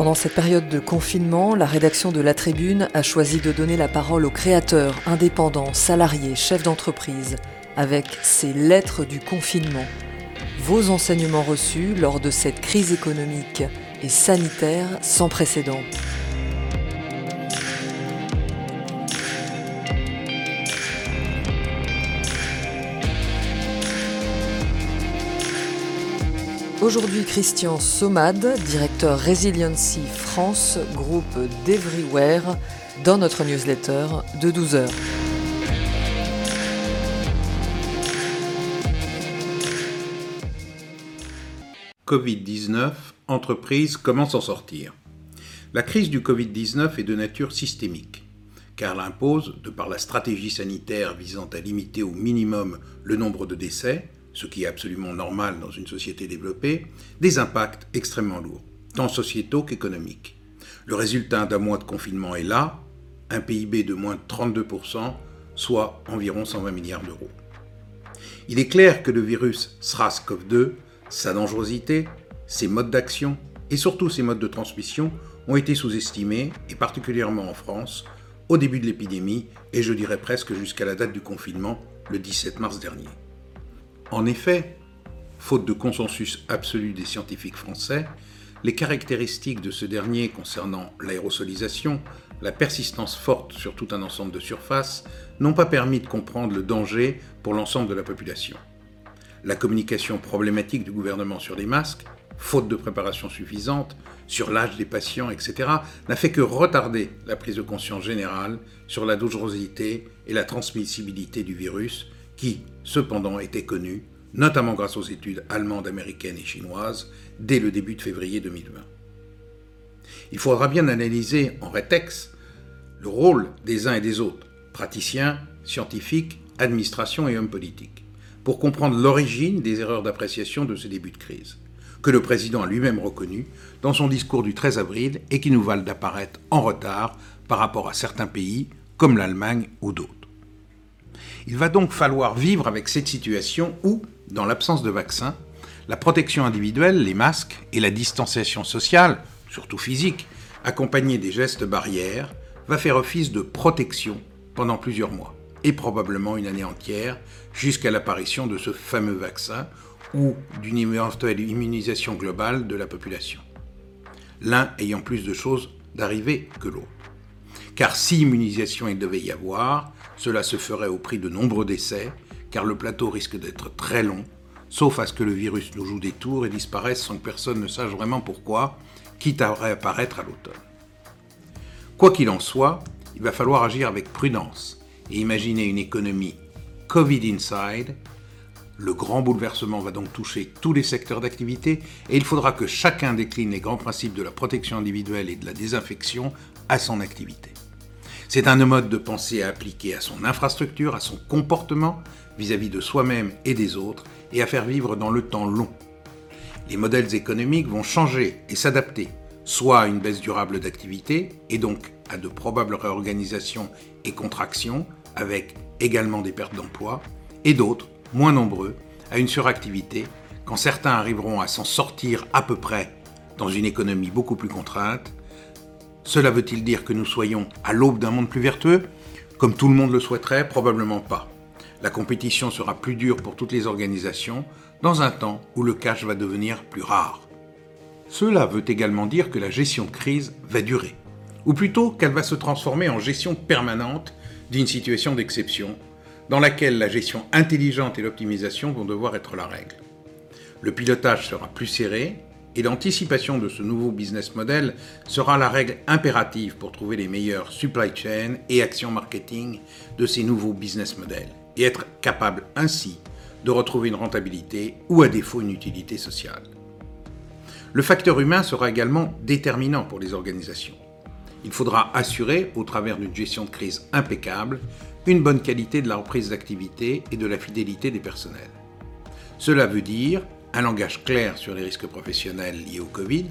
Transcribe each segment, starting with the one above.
Pendant cette période de confinement, la rédaction de La Tribune a choisi de donner la parole aux créateurs, indépendants, salariés, chefs d'entreprise, avec ces lettres du confinement. Vos enseignements reçus lors de cette crise économique et sanitaire sans précédent. Aujourd'hui, Christian Somad, directeur Resiliency France, groupe d'Everywhere, dans notre newsletter de 12 heures. Covid-19, entreprise, comment s'en sortir? La crise du Covid-19 est de nature systémique, car elle impose, de par la stratégie sanitaire visant à limiter au minimum le nombre de décès, ce qui est absolument normal dans une société développée, des impacts extrêmement lourds, tant sociétaux qu'économiques. Le résultat d'un mois de confinement est là, un PIB de moins de 32%, soit environ 120 milliards d'euros. Il est clair que le virus SRAS-CoV-2, sa dangerosité, ses modes d'action et surtout ses modes de transmission ont été sous-estimés, et particulièrement en France, au début de l'épidémie et je dirais presque jusqu'à la date du confinement, le 17 mars dernier. En effet, faute de consensus absolu des scientifiques français, les caractéristiques de ce dernier concernant l'aérosolisation, la persistance forte sur tout un ensemble de surfaces, n'ont pas permis de comprendre le danger pour l'ensemble de la population. La communication problématique du gouvernement sur les masques, faute de préparation suffisante, sur l'âge des patients, etc., n'a fait que retarder la prise de conscience générale sur la dangerosité et la transmissibilité du virus, qui, cependant, était connu, notamment grâce aux études allemandes, américaines et chinoises, dès le début de février 2020. Il faudra bien analyser en rétex le rôle des uns et des autres, praticiens, scientifiques, administration et hommes politiques, pour comprendre l'origine des erreurs d'appréciation de ce début de crise, que le président a lui-même reconnu dans son discours du 13 avril et qui nous valent d'apparaître en retard par rapport à certains pays comme l'Allemagne ou d'autres. Il va donc falloir vivre avec cette situation où, dans l'absence de vaccin, la protection individuelle, les masques et la distanciation sociale, surtout physique, accompagnée des gestes barrières, va faire office de protection pendant plusieurs mois, et probablement une année entière, jusqu'à l'apparition de ce fameux vaccin ou d'une éventuelle immunisation globale de la population. L'un ayant plus de choses d'arriver que l'autre. Car si immunisation il devait y avoir, cela se ferait au prix de nombreux décès, car le plateau risque d'être très long, sauf à ce que le virus nous joue des tours et disparaisse sans que personne ne sache vraiment pourquoi, quitte à réapparaître à l'automne. Quoi qu'il en soit, il va falloir agir avec prudence et imaginer une économie Covid inside. Le grand bouleversement va donc toucher tous les secteurs d'activité et il faudra que chacun décline les grands principes de la protection individuelle et de la désinfection à son activité. C'est un mode de pensée à appliquer à son infrastructure, à son comportement vis-à-vis de soi-même et des autres, et à faire vivre dans le temps long. Les modèles économiques vont changer et s'adapter, soit à une baisse durable d'activité, et donc à de probables réorganisations et contractions, avec également des pertes d'emplois, et d'autres, moins nombreux, à une suractivité, quand certains arriveront à s'en sortir à peu près dans une économie beaucoup plus contrainte, cela veut-il dire que nous soyons à l'aube d'un monde plus vertueux? Comme tout le monde le souhaiterait, probablement pas. La compétition sera plus dure pour toutes les organisations dans un temps où le cash va devenir plus rare. Cela veut également dire que la gestion crise va durer, ou plutôt qu'elle va se transformer en gestion permanente d'une situation d'exception, dans laquelle la gestion intelligente et l'optimisation vont devoir être la règle. Le pilotage sera plus serré, et l'anticipation de ce nouveau business model sera la règle impérative pour trouver les meilleurs supply chain et actions marketing de ces nouveaux business models et être capable ainsi de retrouver une rentabilité ou à défaut une utilité sociale. Le facteur humain sera également déterminant pour les organisations. Il faudra assurer, au travers d'une gestion de crise impeccable, une bonne qualité de la reprise d'activité et de la fidélité des personnels. Cela veut dire un langage clair sur les risques professionnels liés au Covid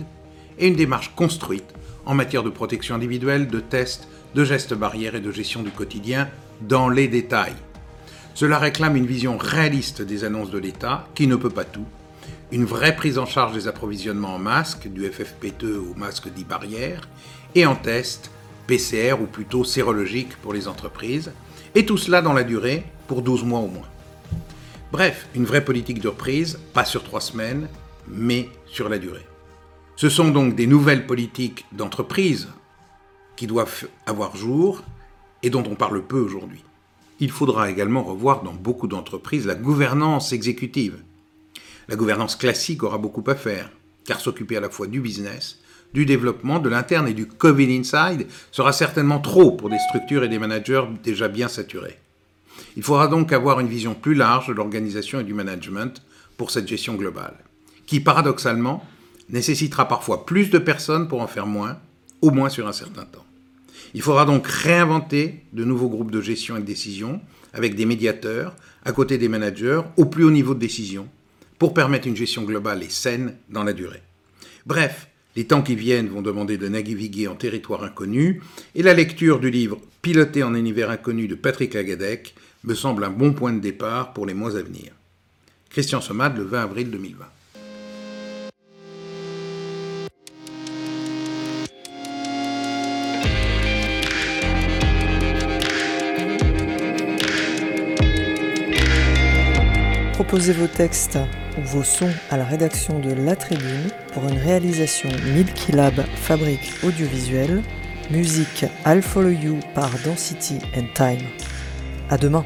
et une démarche construite en matière de protection individuelle, de tests, de gestes barrières et de gestion du quotidien dans les détails. Cela réclame une vision réaliste des annonces de l'État qui ne peut pas tout, une vraie prise en charge des approvisionnements en masques, du FFP2 au masque dit barrière, et en test, PCR ou plutôt sérologique pour les entreprises, et tout cela dans la durée, pour 12 mois au moins. Bref, une vraie politique de reprise, pas sur trois semaines, mais sur la durée. Ce sont donc des nouvelles politiques d'entreprise qui doivent avoir jour et dont on parle peu aujourd'hui. Il faudra également revoir dans beaucoup d'entreprises la gouvernance exécutive. La gouvernance classique aura beaucoup à faire, car s'occuper à la fois du business, du développement, de l'interne et du Covid inside sera certainement trop pour des structures et des managers déjà bien saturés. Il faudra donc avoir une vision plus large de l'organisation et du management pour cette gestion globale, qui paradoxalement nécessitera parfois plus de personnes pour en faire moins, au moins sur un certain temps. Il faudra donc réinventer de nouveaux groupes de gestion et de décision avec des médiateurs à côté des managers au plus haut niveau de décision pour permettre une gestion globale et saine dans la durée. Bref, les temps qui viennent vont demander de naviguer en territoire inconnu et la lecture du livre Piloté en univers inconnu de Patrick Lagadec me semble un bon point de départ pour les mois à venir. Christian Somade, le 20 avril 2020. Proposez vos textes vos sons à la rédaction de La Tribune pour une réalisation Milky Lab Fabrique Audiovisuelle. Musique I'll Follow You par Density and Time. À demain.